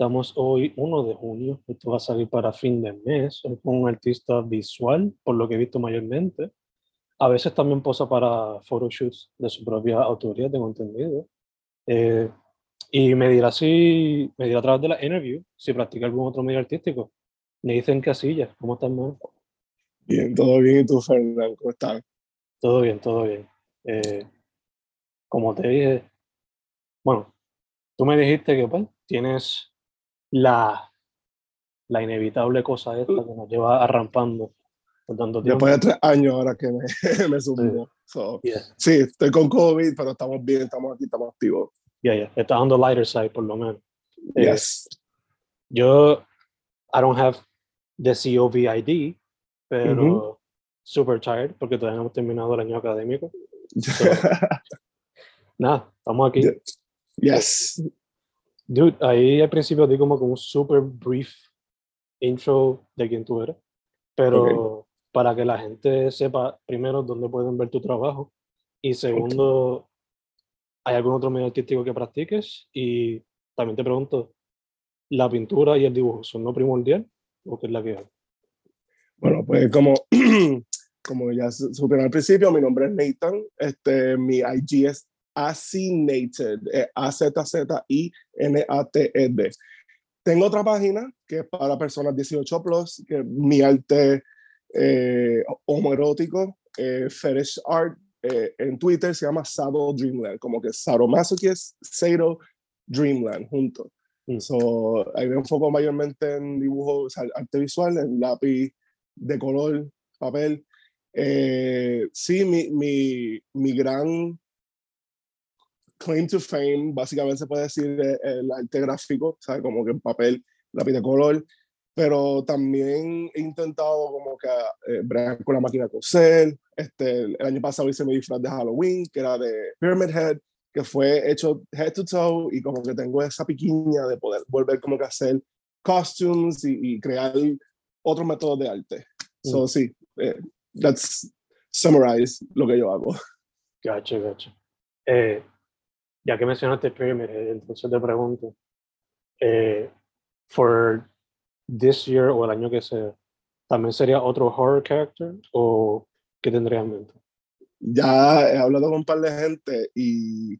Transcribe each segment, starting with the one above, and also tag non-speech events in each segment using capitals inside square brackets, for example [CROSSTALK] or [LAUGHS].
Estamos hoy 1 de junio. Esto va a salir para fin de mes. Es un artista visual, por lo que he visto mayormente. A veces también posa para photoshoots de su propia autoría, tengo entendido. Eh, y me dirá si, me dirá a través de la interview, si practica algún otro medio artístico. Me dicen Casillas, ¿cómo estás, man? Bien, todo bien. ¿Y tú, Fernando? ¿Cómo estás? Todo bien, todo bien. Eh, como te dije, bueno, tú me dijiste que pues, tienes la, la inevitable cosa esta que nos lleva arrampando por tanto tiempo. Después de tres años ahora que me, [LAUGHS] me subió. So, Yeah. Sí, estoy con COVID, pero estamos bien, estamos aquí, estamos activos. Ya, ya, está dando lighter side por lo menos. Eh, Yes. Yo, I don't have the COVID, pero super tired porque todavía no hemos terminado el año académico. [LAUGHS] Nada, estamos aquí. Yeah. yes. Dude, ahí al principio di como un super brief intro de quién tú eres, pero para que la gente sepa primero dónde pueden ver tu trabajo y segundo, ¿hay algún otro medio artístico que practiques? Y también te pregunto, ¿la pintura y el dibujo son no primordial o qué es la que hay? Bueno, pues como, [CLEARS THROAT] como ya su- supieron al principio, mi nombre es Nathan. Este, mi IG es Azinated, eh, A-Z-Z-I-N-A-T-E-D. Tengo otra página que es para personas 18 plus, que es mi arte eh, homoerótico, eh, fetish art, eh, en Twitter se llama Sado Dreamland, como que Sadomasochist, Sado Dreamland, juntos. Mm. So, ahí me enfoco mayormente en dibujo, o sea, arte visual, en lápiz de color, papel. Eh, sí, mi, mi, mi gran claim to fame, básicamente se puede decir, es el arte gráfico, ¿sabes? Como que en papel, lápiz de color, pero también he intentado como que eh, con la máquina de coser. Este, el año pasado hice mi disfraz de Halloween, que era de Pyramid Head, que fue hecho head to toe y como que tengo esa piquiña de poder volver como que a hacer costumes y, y crear otros métodos de arte. So, sí, eh, that's summarize lo que yo hago. Gacho, gacho. Eh, ya que mencionaste Pyramid Head, entonces te pregunto, eh, for this year o el año que sea, ¿también sería otro horror character o qué tendría en mente? Ya he hablado con un par de gente y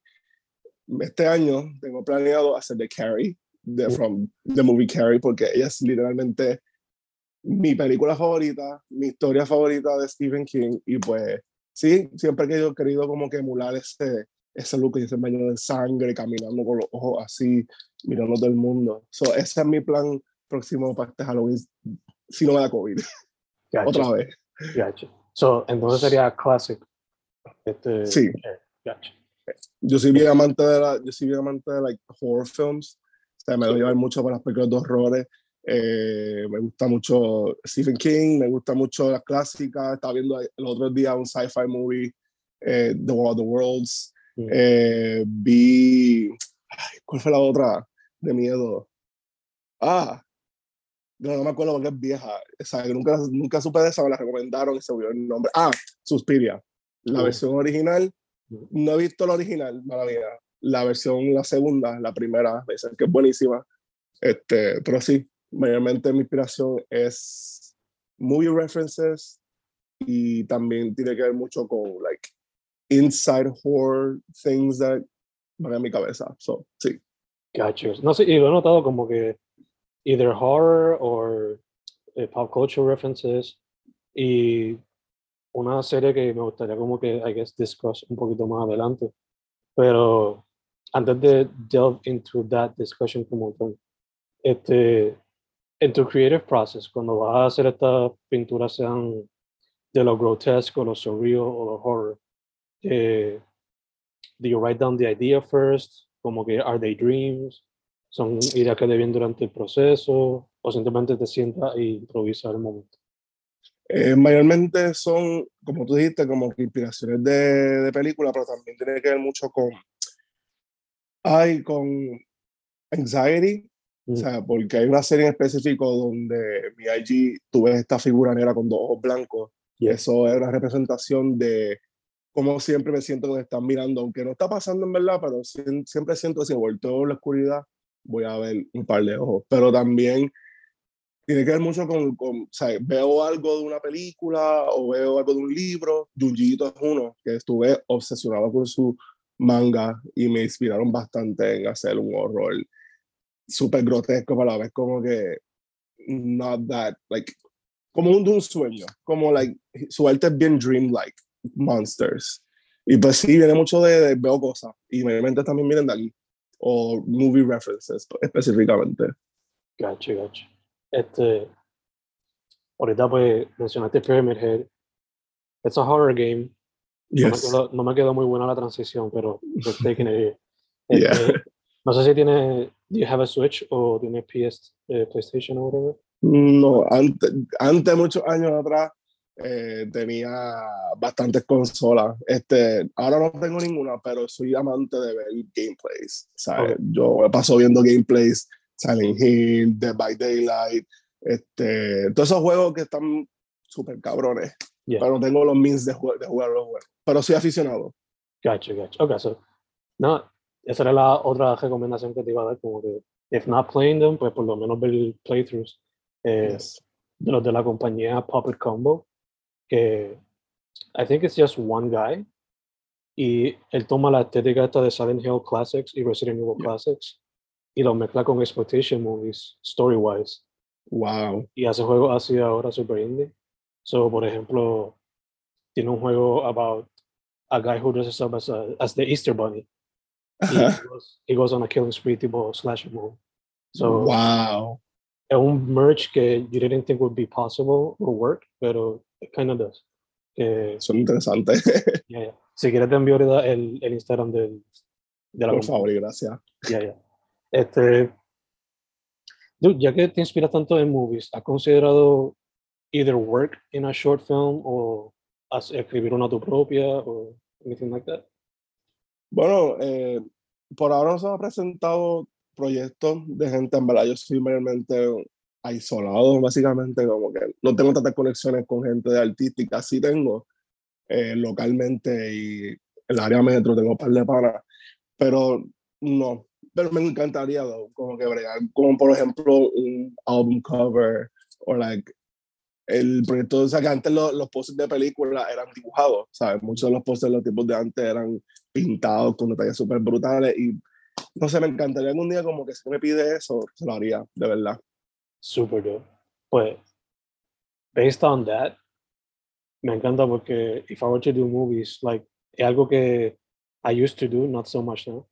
este año tengo planeado hacer de Carrie, de from the movie Carrie, porque ella es literalmente mi película favorita, mi historia favorita de Stephen King y pues sí, siempre que yo he querido como que emular ese, ese look y ese baño de sangre, caminando con los ojos así, mirando todo el mundo. So, ese es mi plan próximo para este Halloween, si no me da COVID, Gacho, otra vez. gacho. So, entonces sería classic. Este, Sí. eh, gacho. yo soy bien amante de la, yo soy bien amante de like horror films o sea me lo llevan mucho para las películas de horrores eh, me gusta mucho Stephen King me gusta mucho las clásicas estaba viendo el otro día un sci-fi movie eh, The War of the Worlds Mm. eh, vi ay, ¿cuál fue la otra de miedo? ah no, no me acuerdo porque es vieja, o sea, nunca, nunca supe de esa, me la recomendaron y se olvidó el nombre. Ah, Suspiria, la Oh. versión original. Mm. No he visto la original, mala mía. La versión, la segunda, la primera, me dicen que es buenísima. Este, pero sí, mayormente mi inspiración es movie references y también tiene que ver mucho con, like, inside horror things that van a mi cabeza. So, sí. Gotcha. No sé, y lo he notado como que either horror o eh, pop culture references y una serie que me gustaría como que, I guess, discuss un poquito más adelante. Pero antes de delve into that discussion como tal, este, en creative process, cuando vas a hacer estas pinturas, sean de lo grotesco, lo surreal o lo horror, eh, do you write down the idea first? Como que, are they dreams? ¿Son ideas que te vienen durante el proceso? ¿O simplemente te sientas e improvisas al momento? Eh, mayormente son, como tú dijiste, como que inspiraciones de, de película, pero también tiene que ver mucho con, ay, con anxiety, o Mm. sea, porque hay una serie en específico donde mi IG, tú ves esta figura negra con dos ojos blancos, y Yeah. eso es una representación de cómo siempre me siento que me están mirando, aunque no está pasando en verdad, pero siempre siento que si volteo la oscuridad, voy a ver un par de ojos, pero también tiene que ver mucho con, con o sea, veo algo de una película o veo algo de un libro, Junji Ito es uno, que estuve obsesionado con su manga y me inspiraron bastante en hacer un horror súper grotesco, pero a la vez como que not that, like, como un un sueño, como like, su arte es bien dreamlike, monsters. Y pues sí, viene mucho de, de veo cosas, y mayormente también vienen de aquí, o movie references específicamente. Gotcha, gotcha. Este, ahorita pues mencionaste Pyramid Head. It's a horror game. No, me Yes. quedó, no me quedó muy buena la transición, pero just [LAUGHS] taking it here. Yeah. Este, No sé si tiene, do you have a Switch o tiene PS, eh, PlayStation o whatever? No, antes, antes muchos años atrás eh, tenía bastantes consolas. Este, ahora no tengo ninguna, pero soy amante de ver gameplays. ¿sabes? Ok. Yo paso viendo gameplays, Silent Hill, Dead by Daylight, este, todos esos juegos que están súper cabrones. Yeah. Pero no tengo los means de, de jugar los juegos. Pero soy aficionado. Gotcha, gotcha. Okay, so, no, esa era la otra recomendación que te iba a dar, como que, if not playing them, pues por lo menos ver playthroughs eh, Yes. de los de la compañía Puppet Combo, que I think it's just one guy, y él toma la estética esta de Silent Hill Classics y Resident Evil Yeah. Classics, y lo mezcla con exploitation movies, story-wise, Wow. y hace juegos así ahora super indie. So, por ejemplo, tiene un juego about a guy who dresses up as, a, as the Easter Bunny. y he, goes, he goes on a killing spree tipo slasher movie. So, wow. es un merge que you didn't think would be possible or work, pero it kind of does. Son interesantes. [LAUGHS] yeah, yeah. Si quieres te envío el, el Instagram del, de la Por favor y gracias. Ya, ya. Este, dude, ya que te inspiras tanto en movies, ¿has considerado either work in a short film o escribir una tu propia o anything like that? Bueno, eh, por ahora no se me han presentado proyectos de gente, en verdad, yo soy mayormente aislado, básicamente, como que no tengo tantas conexiones con gente de artística, sí tengo eh, localmente y en el área metro tengo un par de panas, pero no, pero me encantaría, though, como que bregar, como por ejemplo un album cover o like el proyecto, o sea, que antes los, los posters de película eran dibujados, ¿sabes? Muchos de los posters los tipos de antes eran pintados con detalles súper brutales y no sé, me encantaría algún día como que si me pide eso, se lo haría, de verdad. Super dope. Pues, based on that, me encanta porque if I were to do movies, like, es algo que I used to do, not so much now,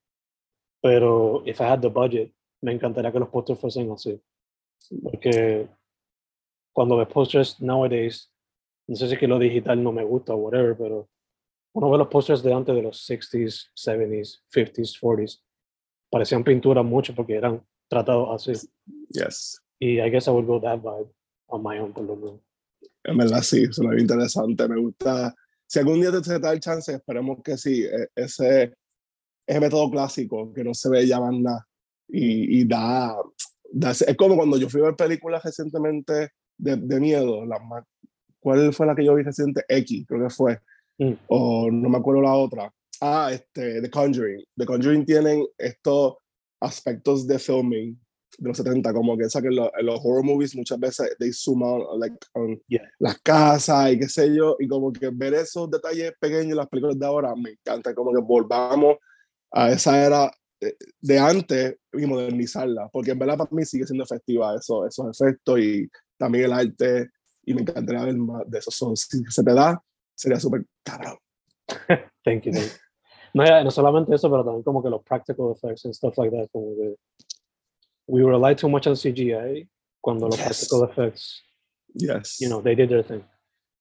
pero if I had the budget, me encantaría que los posters fuesen así. Porque cuando ves posters nowadays, no sé si que lo digital no me gusta o whatever, pero uno ve los posters de antes de los 60s, 70s, 50s, 40s, parecían pinturas mucho porque eran tratados así. Yes. Y I guess I would go that vibe on my own, por lo menos. En verdad sí, suena bien interesante, me gusta. Si algún día te, te da el chance, esperemos que sí, e- ese, ese método clásico que no se ve ya más nada y, y da, that's- es como cuando yo fui a ver películas recientemente de, de miedo, más- ¿cuál fue la que yo vi reciente? X, creo que fue, Mm. o no me acuerdo la otra. Ah, este, The Conjuring. The Conjuring tienen estos aspectos de filming de los 70, como que saben los, los horror movies muchas veces they zoom out like, on Yeah. las casas y qué sé yo, y como que ver esos detalles pequeños en las películas de ahora me encanta, como que volvamos a esa era de, de antes y modernizarla, porque en verdad para mí sigue siendo efectiva eso, esos efectos y también el arte, y me encantaría ver más de eso. So, si se te da, sería súper cabrón. [LAUGHS] Thank you, thank you. No, no solamente eso, pero también como que los practical effects and stuff like that. Como que we rely too much on CGI cuando los Yes. practical effects, Yes. you know, they did their thing.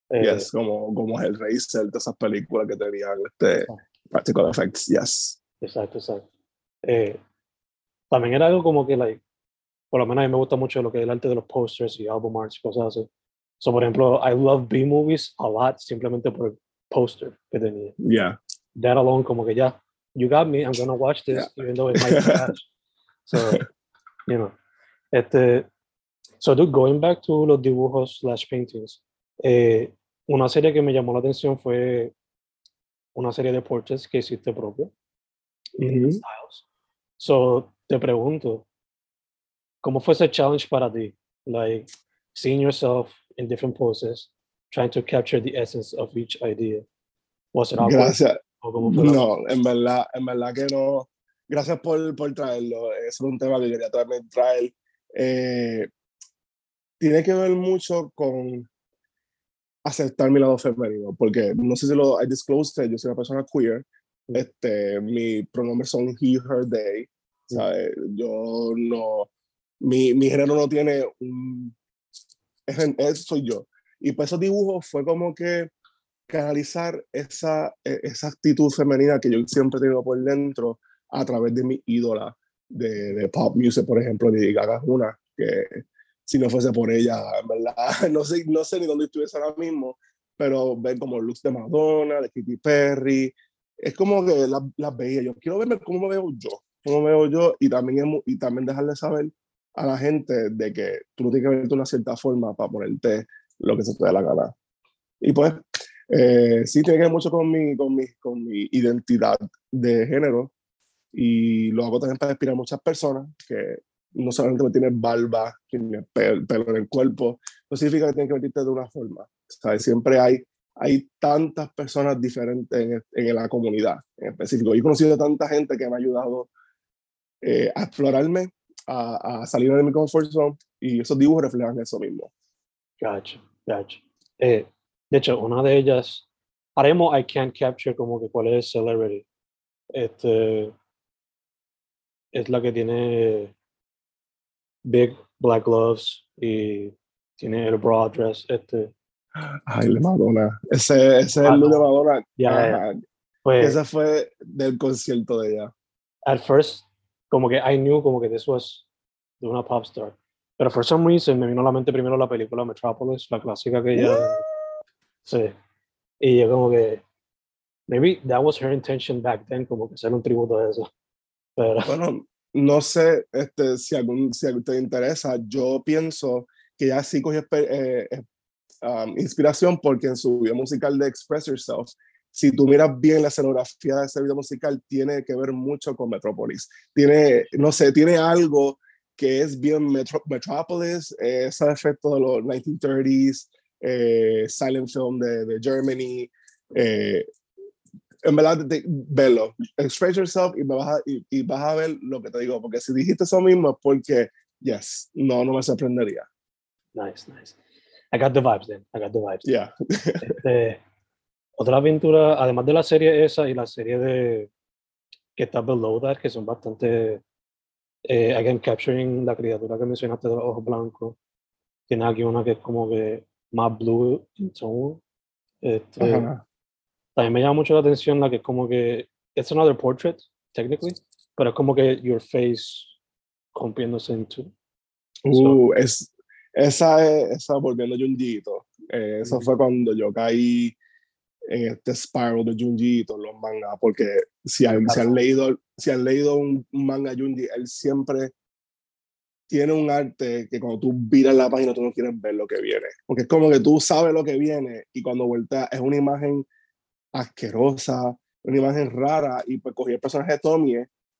Eh, yes, como, como el Racer, de esas películas que tenían este, practical effects, yes. Exacto, exacto. Eh, también era algo como que, like, por lo menos a mí me gusta mucho lo que es el arte de los posters y album arts y cosas así. So, por ejemplo, I love B-movies a lot simplemente por el poster que tenía. Yeah. That alone, como que ya, you got me, I'm gonna watch this, even though it might be trash. [LAUGHS] So, you know. Este, so, dude, going back to los dibujos slash paintings, eh, una serie que me llamó la atención fue una serie de portraits que hiciste propio. Ujú. styles. So, te pregunto, ¿cómo fue ese challenge para ti? Like, seeing yourself in different poses, trying to capture the essence of each idea. Was it awkward? Gracias. ¿O cómo fue la- No, en verdad, en verdad que no. Gracias por, por traerlo. Es un tema que quería también traer. Eh, tiene que ver mucho con aceptar mi lado femenino, porque no sé si lo I disclosed, yo soy una persona queer. Este, mi pronombres son he, her, they. ¿sabes? Yo no, mi, mi género no tiene un, es, es- soy yo. Y pues esos dibujos fue como que canalizar esa, e- esa actitud femenina que yo siempre he tenido por dentro a través de mi ídola de, de pop music, por ejemplo, Lady Gaga una, que si no fuese por ella, en verdad, [LAUGHS] no sé, no sé ni dónde estuviese ahora mismo, pero ver como looks de Madonna, de Katy Perry, es como que las las veía, yo quiero verme cómo me veo yo, cómo me veo yo, y también, y también dejarle saber a la gente de que tú no tienes que verte de una cierta forma para ponerte lo que se te dé la gana. Y pues, eh, sí tiene que ver mucho con mi, con, mi, con mi identidad de género y lo hago también para inspirar a muchas personas que no solamente me tienen barba, tienen pel- pelo en el cuerpo, no significa que tienen que vestirte de una forma. ¿sabes? Siempre hay, hay tantas personas diferentes en, en la comunidad en específico. Yo he conocido a tanta gente que me ha ayudado eh, a explorarme, a, a salir de mi comfort zone y esos dibujos reflejan eso mismo. Gotcha, gotcha. Eh, de hecho, una de ellas, mismo I can't capture como que cuál es Celebrity. Este, es la que tiene big black gloves y tiene el broad dress. Este, Ay, de Madonna. Ese, ese es Ah, el look de. Madonna. Ya. Ajá. pues, Ese fue del concierto de ella. at first, como que I knew como que this was de una pop star. Pero for some reason me vino a la mente primero la película Metropolis, la clásica que ella... [GASPS] Sí. Y yo como que... Maybe that was her intention back then, como que hacer un tributo a eso. Bueno, no sé este, si, algún, si te interesa. Yo pienso que ya sí cogió eh, inspiración porque en su video musical de Express Yourself, si tú miras bien la escenografía de ese video musical, tiene que ver mucho con Metropolis. Tiene, no sé, tiene algo que es bien Metro- Metropolis, eh, ese efecto de los 1930s, eh, silent film de, de Germany. eh, en verdad, te- velo, express yourself y, me vas a, y, y vas a ver lo que te digo, porque si dijiste eso mismo es porque, yes, no, no me sorprendería. Nice, nice. I got the vibes then. I got the vibes. Yeah. Este, otra aventura, además de la serie esa y la serie de que está below that, que son bastante, eh, again, capturing la criatura que mencionaste de los ojos blancos. Tiene aquí una que es como que más blue in tone. Este, Ajá. También me llama mucho la atención la que como que, it's another portrait, technically, pero es como que your face rompiéndose en two. Uh, es, esa es, esa volviendo a Junjito. Eh, eso fue cuando yo caí en este spiral de Junjito, los mangas, porque si han, si han leído, si han leído un, manga Junji, él siempre tiene un arte que cuando tú viras la página tú no quieres ver lo que viene. Porque es como que tú sabes lo que viene y cuando vuelta es una imagen asquerosa, una imagen rara. Y pues cogí el personaje de Tommy,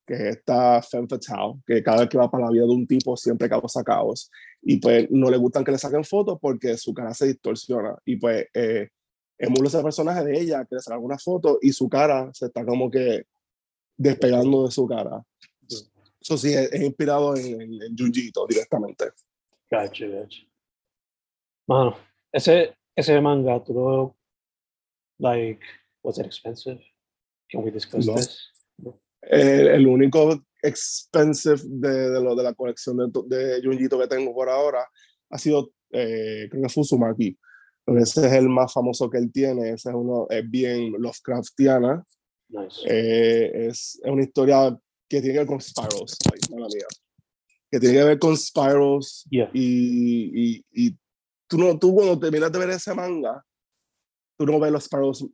que es esta femme fatale, que cada vez que va para la vida de un tipo siempre causa caos. Y pues no le gustan que le saquen fotos porque su cara se distorsiona. Y pues eh, emulo ese personaje de ella, que le saca alguna foto y su cara se está como que despegando de su cara. Eso sí, es, inspirado en, en, Junjito directamente. Gotcha, gotcha. Mano, ese, ese manga, tú like, was it expensive? Can we discuss no. this? El, el, único expensive de, de, lo, de la colección de, de Junjito que tengo por ahora ha sido, eh, creo que Fusumaki. Ese es el más famoso que él tiene. Ese es uno, es bien Lovecraftiana. Nice. Eh, es, es una historia que tiene que ver con Spirals, ay, que tiene que ver con Spirals Yeah. y, y, y tú, no, tú cuando terminas de ver ese manga, tú no ves los Spirals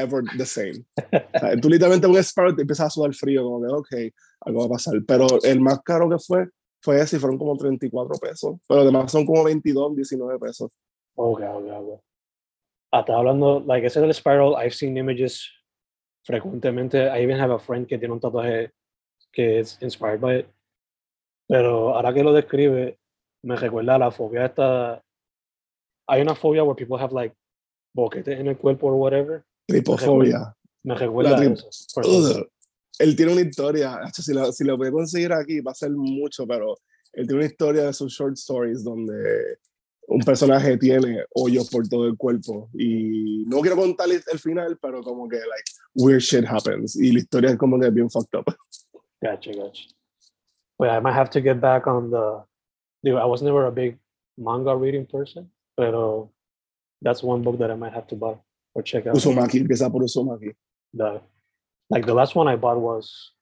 ever the same. O sea, tú literalmente ves Sparrow y empiezas a sudar frío, como que, ok, algo va a pasar. Pero el más caro que fue, fue ese fueron como 34 pesos. Pero además son como 22, 19 pesos. Okay, okay, okay. Ah, estaba hablando, like, ese del Spiral, I've seen images frecuentemente. I even have a friend que tiene un tatuaje que es inspired by it. Pero ahora que lo describe, me recuerda a la fobia esta. Hay una fobia where people have like boquetes en el cuerpo or whatever. Tripofobia. Me recuerda eso. Ugh. Él tiene una historia, si lo, si lo voy a conseguir aquí va a ser mucho, pero él tiene una historia de sus short stories donde un personaje tiene hoyos por todo el cuerpo y no quiero contar el final, pero como que like weird shit happens y la historia es como que bien fucked up. Gotcha, gotcha. But I might have to get back on the. Digo, I was never a big manga reading person, pero that's one book that I might have to buy or check out. Uzumaki, empieza por Uzumaki. The, like the last one I bought was,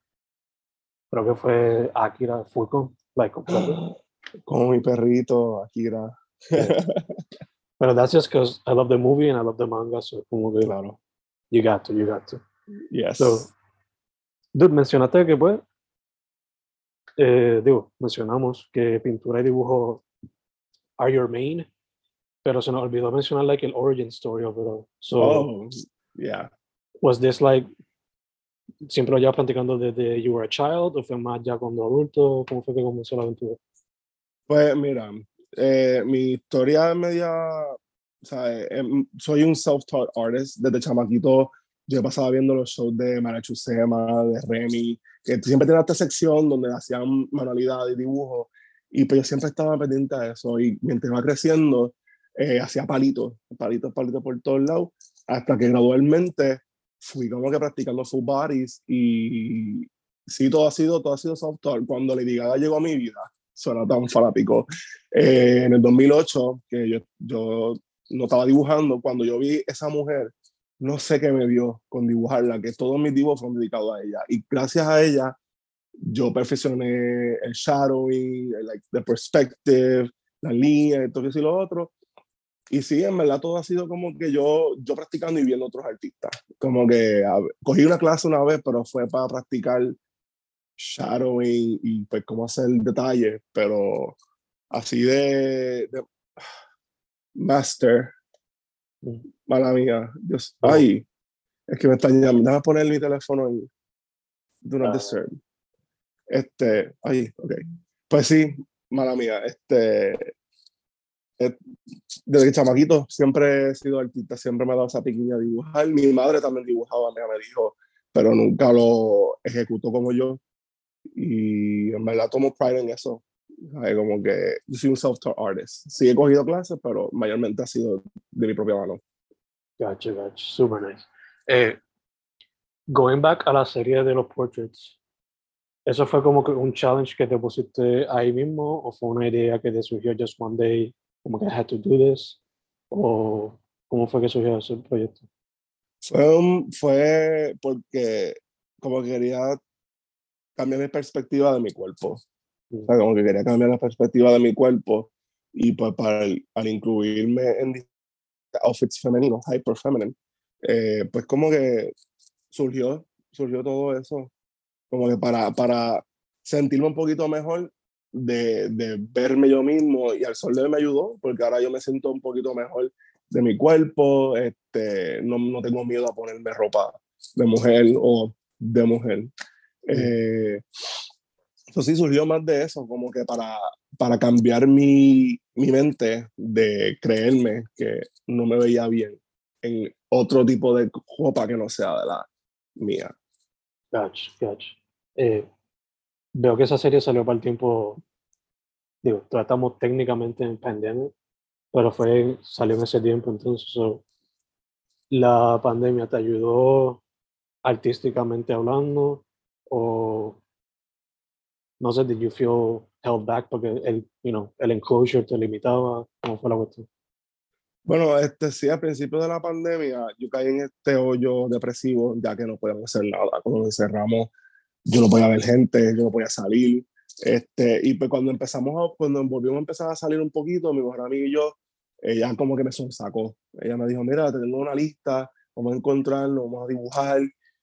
creo que fue Akira Fullcon, like completo. [GASPS] Como mi perrito, Akira. [LAUGHS] But that's just because I love the movie and I love the manga, so como que claro. you got to, you got to. Yes. So, dude, mencionaste que pues, eh, digo, mencionamos que pintura y dibujo are your main, pero se nos olvidó mencionar like el origin story of it all. So, oh, yeah. was this like siempre lo llevas practicando desde you were a child o fue más ya cuando adulto? ¿Cómo fue que comenzó la aventura? Pues mira, eh, mi historia es media, o sea, eh, em, soy un self-taught artist desde chamaquito. Yo pasaba viendo los shows de Marachusema, de Remy, que siempre tenía esta sección donde hacían manualidades y dibujo, y pues yo siempre estaba pendiente de eso. Y mientras iba creciendo, eh, hacía palitos, palitos, palitos por todos lados, hasta que gradualmente fui como que practicando full bodies y sí, todo ha sido, todo ha sido self-taught. Cuando Lady Gaga llegó a mi vida, suena tan fanático. Eh, en el 2008, que yo, yo no estaba dibujando, cuando yo vi esa mujer, no sé qué me dio con dibujarla, que todos mis dibujos fueron dedicados a ella. Y gracias a ella, yo perfeccioné el shadowing, el, like, the perspective, la línea, todo eso y lo otro. Y sí, en verdad todo ha sido como que yo, yo practicando y viendo otros artistas. Como que a cogí una clase una vez, pero fue para practicar shadowing y pues cómo hacer detalle, pero así de, de master, Mm. mala mía, Dios, Oh. ay, es que me están llamando, déjame poner mi teléfono en Do Not Ah. Disturb. Este, ay, ok. Pues sí, mala mía, este, desde que chamaquito siempre he sido artista, siempre me ha dado esa piquiña de dibujar. Mi madre también dibujaba, me dijo, pero nunca lo ejecutó como yo. Y en verdad tomo pride en eso. Como que yo soy un self-taught artist. Sí he cogido clases, pero mayormente ha sido de mi propia mano. Gotcha, gotcha. Super nice. Eh, going back a la serie de los portraits, ¿eso fue como que un challenge que te pusiste ahí mismo o fue una idea que te surgió just one day, como que I had to do this? ¿O cómo fue que surgió ese proyecto? Fue, un- fue porque como que quería cambiar mi perspectiva de mi cuerpo. O sea, como que quería cambiar la perspectiva de mi cuerpo y pues para al incluirme en outfits femeninos, hyper feminine, eh, pues como que surgió, surgió todo eso, como que para, para sentirme un poquito mejor de, de, verme yo mismo y al sol de me ayudó, porque ahora yo me siento un poquito mejor de mi cuerpo, este, no, no tengo miedo a ponerme ropa de mujer o de mujer. Eh, eso sí surgió más de eso, como que para, para cambiar mi, mi mente de creerme que no me veía bien en otro tipo de ropa que no sea de la mía. Gotcha, gotcha. Eh, veo que esa serie salió para el tiempo, digo, tratamos técnicamente en pandemia, pero fue, salió en ese tiempo, entonces la pandemia te ayudó artísticamente hablando o no sé, did you feel held back porque el, you know, el enclosure te limitaba? ¿Cómo fue la cuestión? Bueno, este, sí, al principio de la pandemia yo caí en este hoyo depresivo ya que no podíamos hacer nada. Cuando nos encerramos, yo no podía ver gente, yo no podía salir. Este, y pues cuando empezamos, cuando volvimos a empezar a salir un poquito, mi mejor amiga y yo, ella como que me sacó. Ella me dijo, mira, tengo una lista, vamos a encontrarnos, vamos a dibujar.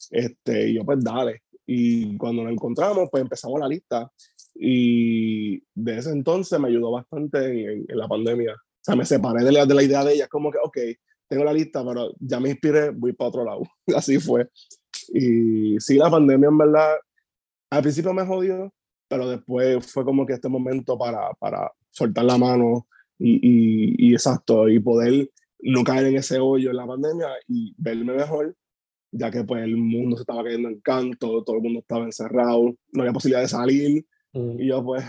Este, y yo pues dale. Y cuando nos encontramos, pues empezamos la lista. Y de ese entonces me ayudó bastante en, en la pandemia. O sea, me separé de la, de la idea de ella, como que, ok, tengo la lista, pero ya me inspiré, voy para otro lado. [LAUGHS] Así fue. Y sí, la pandemia en verdad, al principio me jodió, pero después fue como que este momento para, para soltar la mano y, y, y exacto, y poder no caer en ese hoyo en la pandemia y verme mejor ya que pues el mundo se estaba cayendo en canto, todo el mundo estaba encerrado, no había posibilidad de salir, mm. y yo pues,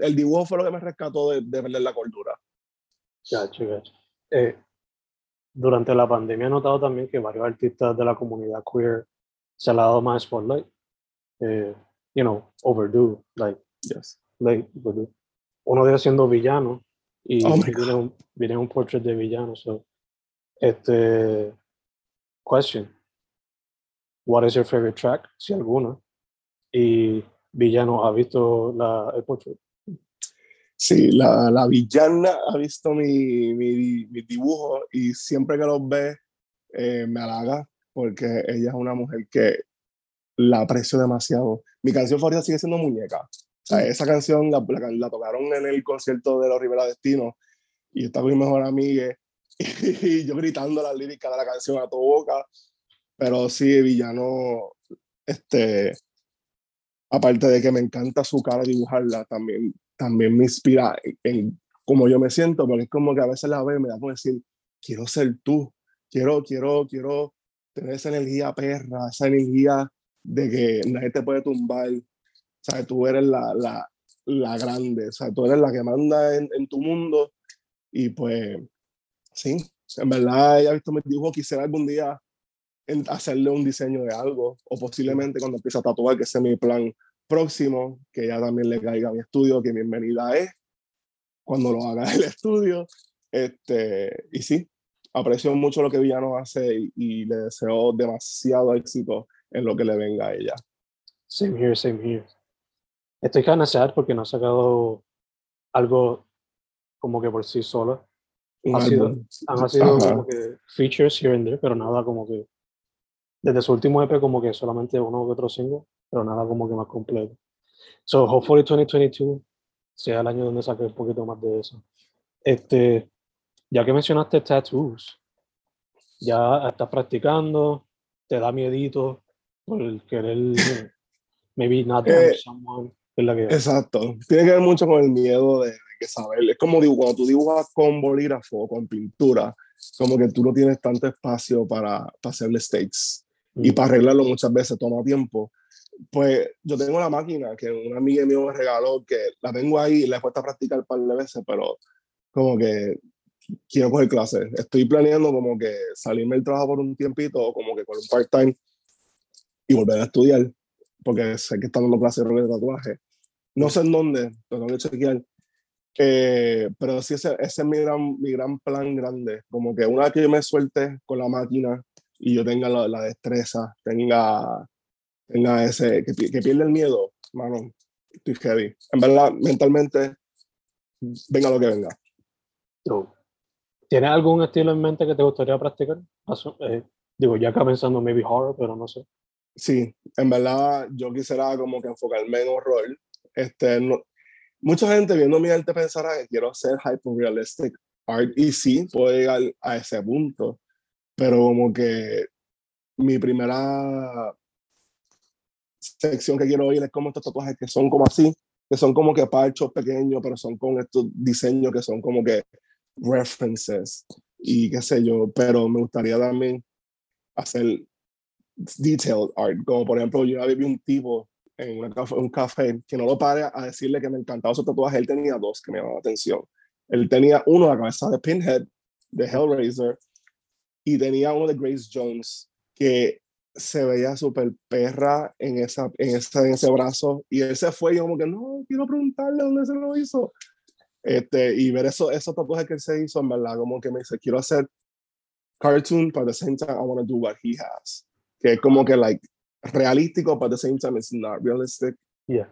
el dibujo fue lo que me rescató de, de perder la cordura. Ya, chicas. Eh, durante la pandemia he notado también que varios artistas de la comunidad queer se han dado más spotlight, eh, you know, overdue, like, yes. like, uno de ellos siendo villano, y oh viene, un, viene un portrait de villano, so, este, question. What is your favorite track? Si alguna. Y Villano ha visto la, el portrait. Sí, la, la, villana ha visto mi, mi, mi, dibujo y siempre que los ve eh, me halaga porque ella es una mujer que la aprecio demasiado. Mi canción favorita sigue siendo Muñeca. O sea, esa canción la, la, la tocaron en el concierto de los Rivera Destino y está con mi mejor amiga [LAUGHS] y yo gritando la lírica de la canción a tu boca. Pero sí, Villano, este, aparte de que me encanta su cara dibujarla, también, también me inspira en, cómo yo me siento, porque es como que a veces la veo y me da por decir, quiero ser tú, quiero, quiero, quiero tener esa energía perra, esa energía de que nadie te puede tumbar, sea, tú eres la, la, la grande, o sea, tú eres la que manda en, en tu mundo y pues sí, en verdad ella visto mi dibujo, quisiera algún día hacerle un diseño de algo, o posiblemente cuando empiece a tatuar, que ese es mi plan próximo, que ella también le caiga a mi estudio, que bienvenida es cuando lo haga el estudio. Este, y sí, aprecio mucho lo que Villano hace y, le deseo demasiado éxito en lo que le venga a ella. Same here, same here. Estoy cansado porque no ha sacado algo como que por sí solo ha sido, han sido como que features here and there, pero nada como que desde su último EP como que solamente uno u otro single, pero nada como que más completo. So hopefully 2022 sea el año donde saque un poquito más de eso. Este, ya que mencionaste tattoos, ya estás practicando, te da miedito por el querer maybe not eh, someone. Es la que... Exacto. Tiene que ver mucho con el miedo de, que saber. Es como digo, cuando tú dibujas con bolígrafo con pintura, como que tú no tienes tanto espacio para, para hacer mistakes. Y para arreglarlo muchas veces toma tiempo. Pues yo tengo la máquina que una amiga mía me regaló, que la tengo ahí y la he puesto a practicar un par de veces, pero como que quiero coger clases. Estoy planeando como que salirme del trabajo por un tiempito como que con un part-time y volver a estudiar, porque sé que están dando clases de tatuaje. No sé en dónde, pero tengo que chequear. Eh, pero sí, ese, ese es mi gran, mi gran plan grande. Como que una vez que yo me suelte con la máquina y yo tenga la, la destreza, tenga, tenga ese, que, que pierda el miedo, mano, estoy heavy. En verdad, mentalmente, venga lo que venga. ¿Tienes algún estilo en mente que te gustaría practicar? Eh, digo, ya acá pensando maybe horror, pero no sé. Sí, en verdad yo quisiera como que enfocarme en horror. Este, no, mucha gente viendo mi arte pensará que quiero hacer hyper-realistic art y sí, puedo llegar a ese punto, pero como que mi primera sección que quiero oír es como estos tatuajes que son como así, que son como que parchos pequeños, pero son con estos diseños que son como que references y qué sé yo, pero me gustaría también hacer detailed art, como por ejemplo yo vi un tipo en un café que no lo pare a decirle que me encantaba su tatuaje, él tenía dos que me llamaban la atención. Él tenía uno la cabeza de Pinhead, de Hellraiser, y tenía uno de Grace Jones, que se veía súper perra en, esa, en, esa, en ese brazo, y él se fue y como que, no, quiero preguntarle dónde se lo hizo. Este, y ver eso, esos tatuajes que él se hizo, en verdad, como que me dice, quiero hacer cartoon, but at the same time, I want to do what he has. Que es como que, like, realístico, but at the same time, it's not realistic. Yeah.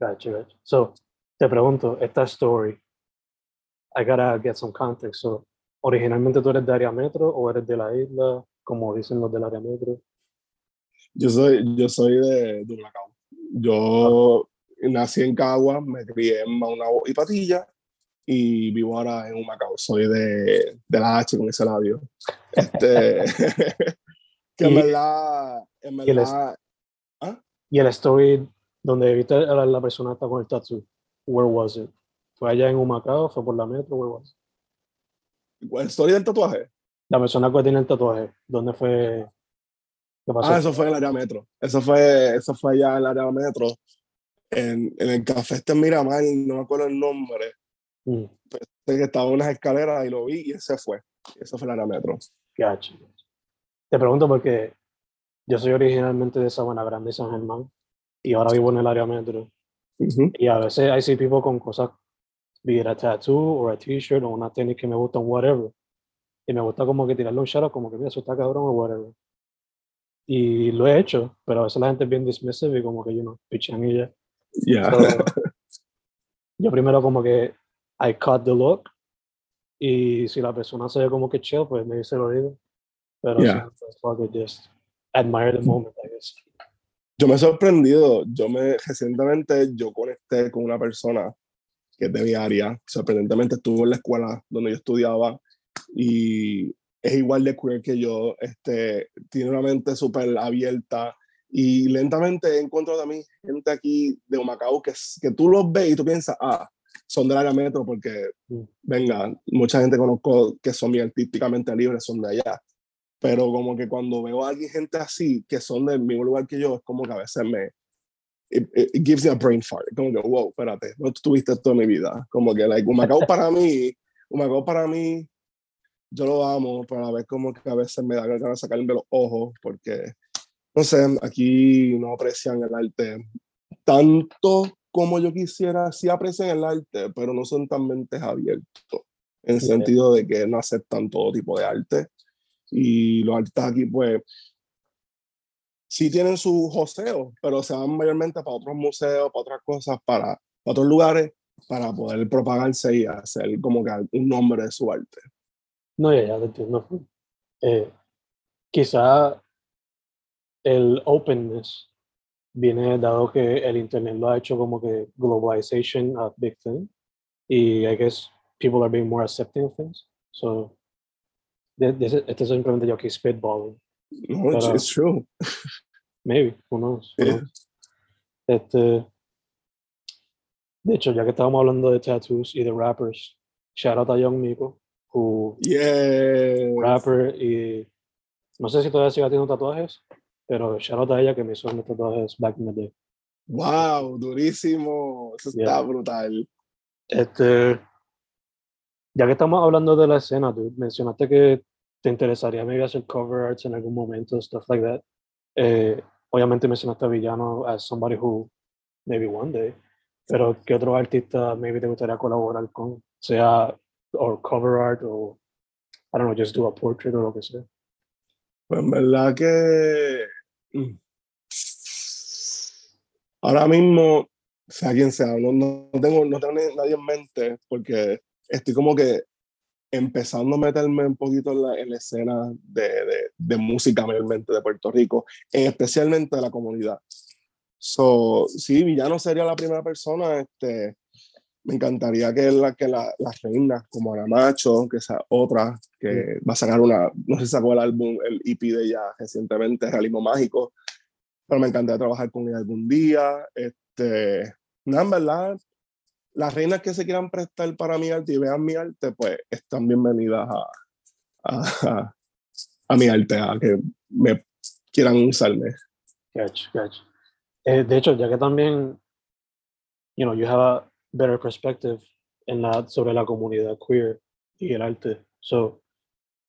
Gotcha, gotcha. So, te pregunto, esta story, I gotta get some context. So, originalmente tú eres de área metro o eres de la isla, como dicen los del área metro? Yo soy, yo soy de, de Humacao. Yo nací en Cagua, me crié en Maunabo y Patilla y vivo ahora en Humacao. Soy de, de la H con ese labio. Este, [LAUGHS] [LAUGHS] que en verdad, en verdad, y el, ¿ah? y el story donde viste a la persona está con el tattoo, where was it? ¿Fue allá en Humacao? ¿Fue por la metro? Where was it? ¿La historia del tatuaje? La persona que tiene el tatuaje, ¿dónde fue? ¿Qué pasó? Ah, eso fue en el área metro. Eso fue, eso fue allá en el área metro en, en el café este Miramar, no me acuerdo el nombre, mm. que estaba en unas escaleras y lo vi y ese fue. Eso fue el área metro. Gotcha. Te pregunto porque yo soy originalmente de Sabana Grande, San Germán, y ahora vivo en el área metro. Y a veces hay sí people con cosas, be it a tattoo o a t-shirt o una tenis que me gustan, whatever. Y me gusta como que tirarle un shout como que mira, eso está cabrón o whatever. Y lo he hecho, pero a veces la gente es bien dismissive y como que, you know, pichan y ya. Yeah. [LAUGHS] yo primero como que I cut the look y si la persona se ve como que chill, pues me dice lo digo. Pero yeah. fuck just admire the moment, I guess. Yo me he sorprendido, yo me recientemente yo conecté con una persona que es de mi área, sorprendentemente estuvo en la escuela donde yo estudiaba y es igual de queer que yo, este, tiene una mente súper abierta, y lentamente he encontrado también gente aquí de Humacao que, que tú los ves y tú piensas, ah, son del área metro porque, mm. venga, mucha gente conozco que son bien típicamente libres, son de allá. Pero como que cuando veo a alguien, gente así, que son del mismo lugar que yo, es como que a veces me... It, gives you a brain fart. Como que, wow, espérate, no tuviste toda mi vida. Como que, like, Humacao para mí, Humacao para mí, yo lo amo, pero a la vez como que a veces me da ganas de sacarme los ojos porque no sé, aquí no aprecian el arte tanto como yo quisiera, sí aprecian el arte, pero no son tan mentes abiertos, en el sentido de que no aceptan todo tipo de arte. Y los artistas aquí, pues, sí tienen su joseo, pero se van mayormente para otros museos, para otras cosas, para, para otros lugares, para poder propagarse y hacer como que un nombre de su arte. No, ya, ya te entiendo. Eh, quizá el openness viene dado que el internet lo ha hecho como que globalization a big thing y I guess people are being more accepting of things. So, este es simplemente yo aquí spitballing. No, it's, it's, true. Maybe, who knows. Yeah. Este, de hecho, ya que estábamos hablando de tattoos y de rappers, shout out a Young Miko, who yes. rapper y no sé si todavía sigue haciendo tatuajes, pero shout a ella que me hizo mis tatuajes back in the day. ¡Wow! Durísimo. Eso está brutal. Este, ya que estamos hablando de la escena, tú mencionaste que te interesaría maybe hacer cover arts en algún momento, stuff like that. Eh, obviamente mencionaste a Villano as somebody who maybe one day, pero ¿qué otro artista maybe te gustaría colaborar con? Sea o cover art o, I don't know, just do a portrait o lo que sea. Pues en verdad que Mm. Ahora mismo, sea quien sea, no, no, tengo, no tengo nadie en mente porque estoy como que empezando a meterme un poquito en la, en la escena de, de, de, música mayormente de Puerto Rico, especialmente de la comunidad. So, sí, Villano sería la primera persona. Este, me encantaría que, la, que la, las reinas, como Ana Macho, que sea otra, que va a sacar una, no sé si sacó el álbum, el EP de ella recientemente, Realismo Mágico, pero me encantaría trabajar con ella algún día. Este, nada, en verdad, las reinas que se quieran prestar para mi arte y vean mi arte, pues están bienvenidas a, a, a, mi arte, a que me quieran usarme. Gotcha, gotcha. Eh, de hecho, ya que también, you know, you have a better perspective en la, sobre la comunidad queer y el arte. So,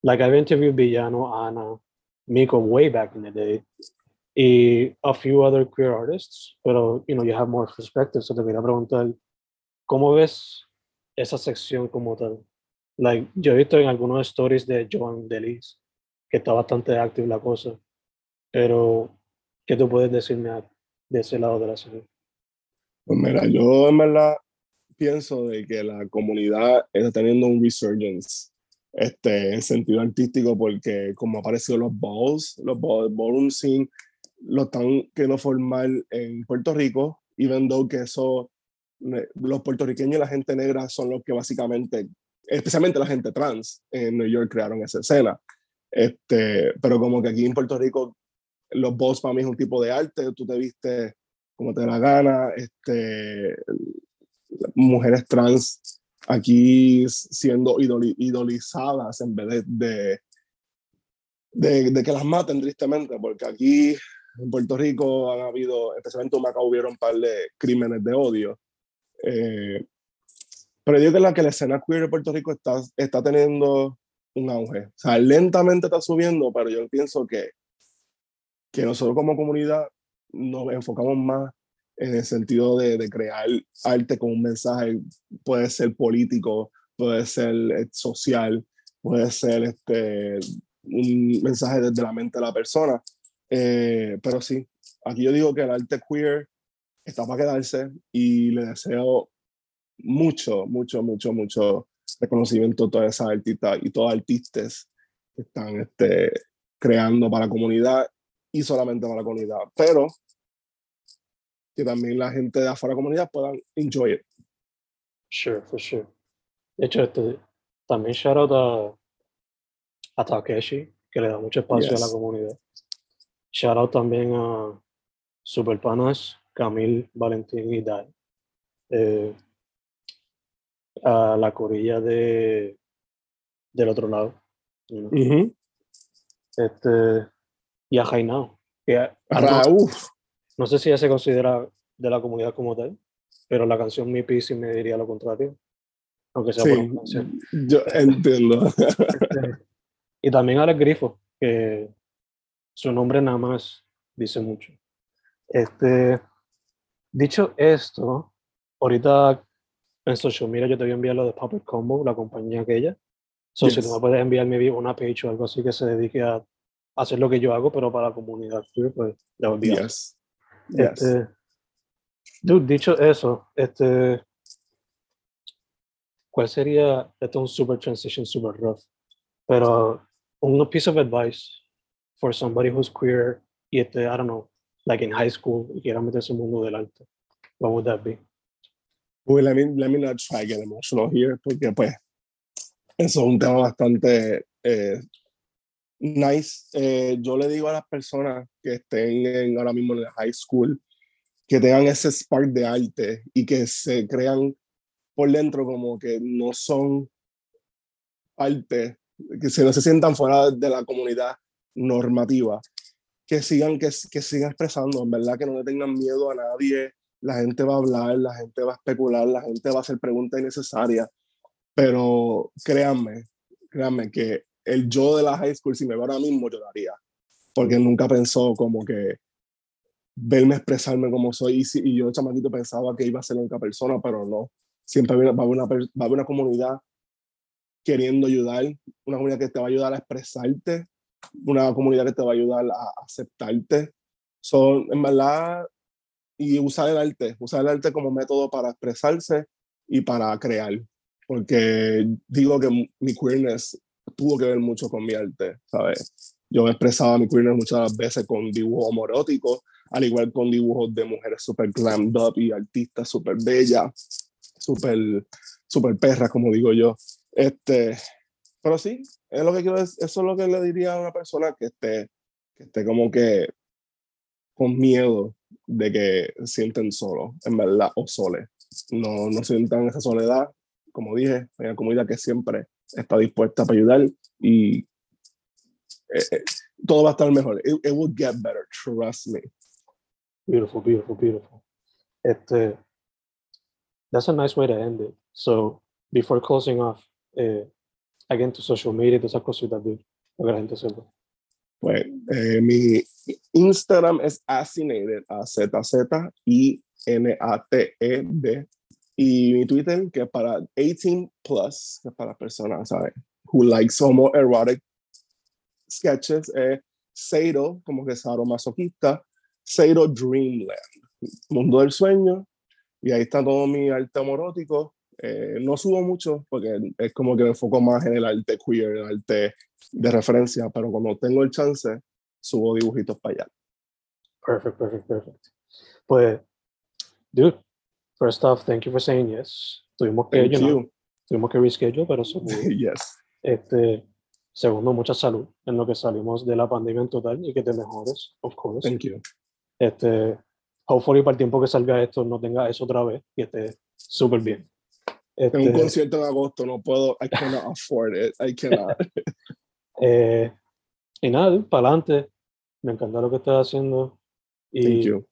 like I've interviewed Villano, Ana, Miko way back in the day, y a few other queer artists, pero, you know, you have more perspective. So te quería preguntar, ¿cómo ves esa sección como tal? Yo he visto en algunos stories de Joan Delis que está bastante activa la cosa, pero ¿qué tú puedes decirme de ese lado de la ciudad? Pues mira, yo en verdad pienso de que la comunidad está teniendo un resurgence este, en sentido artístico porque como aparecido los balls, los balls, ballroom scene, lo están queriendo formar en Puerto Rico, even though que eso, los puertorriqueños y la gente negra son los que básicamente, especialmente la gente trans en New York crearon esa escena. Este, pero como que aquí en Puerto Rico los balls para mí es un tipo de arte, tú te viste como te da la gana, este, mujeres trans aquí siendo idolizadas en vez de, de, de, que las maten tristemente, porque aquí en Puerto Rico han habido, especialmente en Macao, hubieron un par de crímenes de odio. Eh, pero yo creo que la escena queer de Puerto Rico está, está teniendo un auge. O sea, lentamente está subiendo, pero yo pienso que, que nosotros como comunidad nos enfocamos más en el sentido de, de, crear arte con un mensaje, puede ser político, puede ser eh, social, puede ser este, un mensaje desde la mente de la persona. Eh, pero sí, aquí yo digo que el arte queer está para quedarse y le deseo mucho, mucho, mucho, mucho reconocimiento a todas esas artistas y todos artistas que están este, creando para la comunidad y solamente para la comunidad. Pero que también la gente de afuera de la comunidad puedan enjoy it. Sure, for sure. De hecho, este, también shout out a, a Takeshi, que le da mucho espacio a la comunidad. Shout out también a Superpanas, Camil, Valentín y Dai. Eh, a la corilla de del otro lado. este, y a Jainao. Que, no sé si ya se considera de la comunidad como tal, pero la canción Mi Pisi me diría lo contrario. Aunque sea por una canción. Yo entiendo. Este, y también Alex Grifo, que su nombre nada más dice mucho. Este, dicho esto, ahorita en social media yo te voy a enviar lo de Puppet Combo, la compañía aquella. So, Si tú me puedes enviarme una page o algo así que se dedique a hacer lo que yo hago, pero para la comunidad, pues ya yes. Este, dude, dicho eso, este, ¿cuál sería, esto es un super transition, super rough, pero un piece of advice for somebody who's queer y este, I don't know, like in high school y quiera meterse en el mundo del arte, what would that be? Well, let me, let me not try get emotional here, porque pues eso es un tema bastante eh, nice. Eh, yo le digo a las personas que estén en, ahora mismo en la high school que tengan ese spark de arte y que se crean por dentro como que no son arte, que se, no se sientan fuera de la comunidad normativa, que sigan, que, que sigan expresando, en verdad que no le tengan miedo a nadie, la gente va a hablar, la gente va a especular, la gente va a hacer preguntas innecesarias, pero créanme, créanme que el yo de la high school, si me veo ahora mismo, lloraría. Porque nunca pensó como que verme expresarme como soy. Y, y yo, chamaquito, pensaba que iba a ser la única persona, pero no. Siempre va a, haber una, va a haber una comunidad queriendo ayudar, una comunidad que te va a ayudar a expresarte, una comunidad que te va a ayudar a aceptarte. Son, en verdad, y usar el arte, usar el arte como método para expresarse y para crear. Porque digo que mi queerness tuvo que ver mucho con mi arte, ¿sabes? Yo he expresado mi queerness muchas veces con dibujo homorótico, al igual con dibujos de mujeres super glammed up y artistas super bellas, super, super perras, como digo yo. Este, pero sí, es lo que quiero, eso es lo que le diría a una persona que esté, que esté como que con miedo de que sienten solo, en verdad, o sole. No, no sientan esa soledad. Como dije, hay una comunidad que siempre está dispuesta para ayudar y eh, eh, todo va a estar mejor. It, it, will get better, trust me. Beautiful, beautiful, beautiful. Este, that's a nice way to end it. So, before closing off, eh, again to social media, todas esas cositas, dude, para que la gente sepa. Pues eh, mi Instagram es Asinated, a z z i n a t e d y mi Twitter que es para 18 plus, que es para personas, ¿sabes? Who likes homoerotic sketches, es Seiro, como que es masoquista, Seiro Dreamland, Mundo del Sueño, y ahí está todo mi arte. Eh, no subo mucho porque es como que me enfoco más en el arte queer, el arte de referencia, pero cuando tengo el chance, subo dibujitos para allá. Perfect, perfect, perfect. Pues, dude, first off, thank you for saying yes. Tuvimos que, you know, tuvimos que reschedule, pero [LAUGHS] yes. Este, segundo, mucha salud en lo que salimos de la pandemia en total y que te mejores, of course. Thank you. Este, hopefully para el tiempo que salga esto no tenga eso otra vez y esté súper bien. Este, Tengo un concierto en agosto, no puedo, I cannot afford it, I cannot. [LAUGHS] Eh, y nada, para adelante. Me encanta lo que estás haciendo. Y Thank you.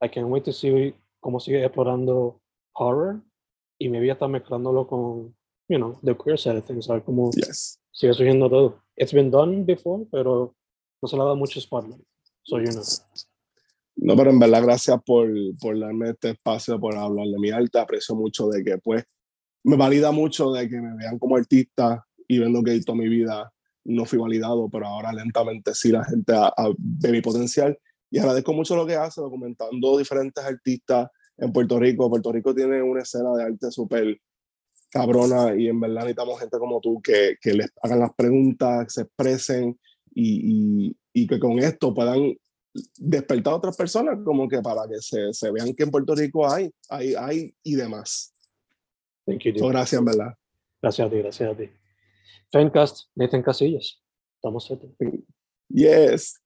I can't wait to see cómo sigue explorando horror y me voy a estar mezclándolo con, you know, the queer side of things, ¿sabes? Como yes. sigue surgiendo todo. It's been done before, pero no se le ha dado mucho spotlight. So, you know. No, pero en verdad, gracias por, por darme este espacio, por hablar de mi arte. Aprecio mucho de que, pues, me valida mucho de que me vean como artista y viendo que toda mi vida no fui validado, pero ahora lentamente sí la gente ve mi potencial. Y agradezco mucho lo que hace, documentando diferentes artistas en Puerto Rico. Puerto Rico tiene una escena de arte súper cabrona y en verdad necesitamos gente como tú que, que les hagan las preguntas, se expresen y, y, y, que con esto puedan despertar a otras personas como que para que se, se vean que en Puerto Rico hay, hay, hay y demás. Thank you, gracias, en verdad. Gracias a ti, gracias a ti. Fencast, Nathan Casillas. Estamos cerca. Yes.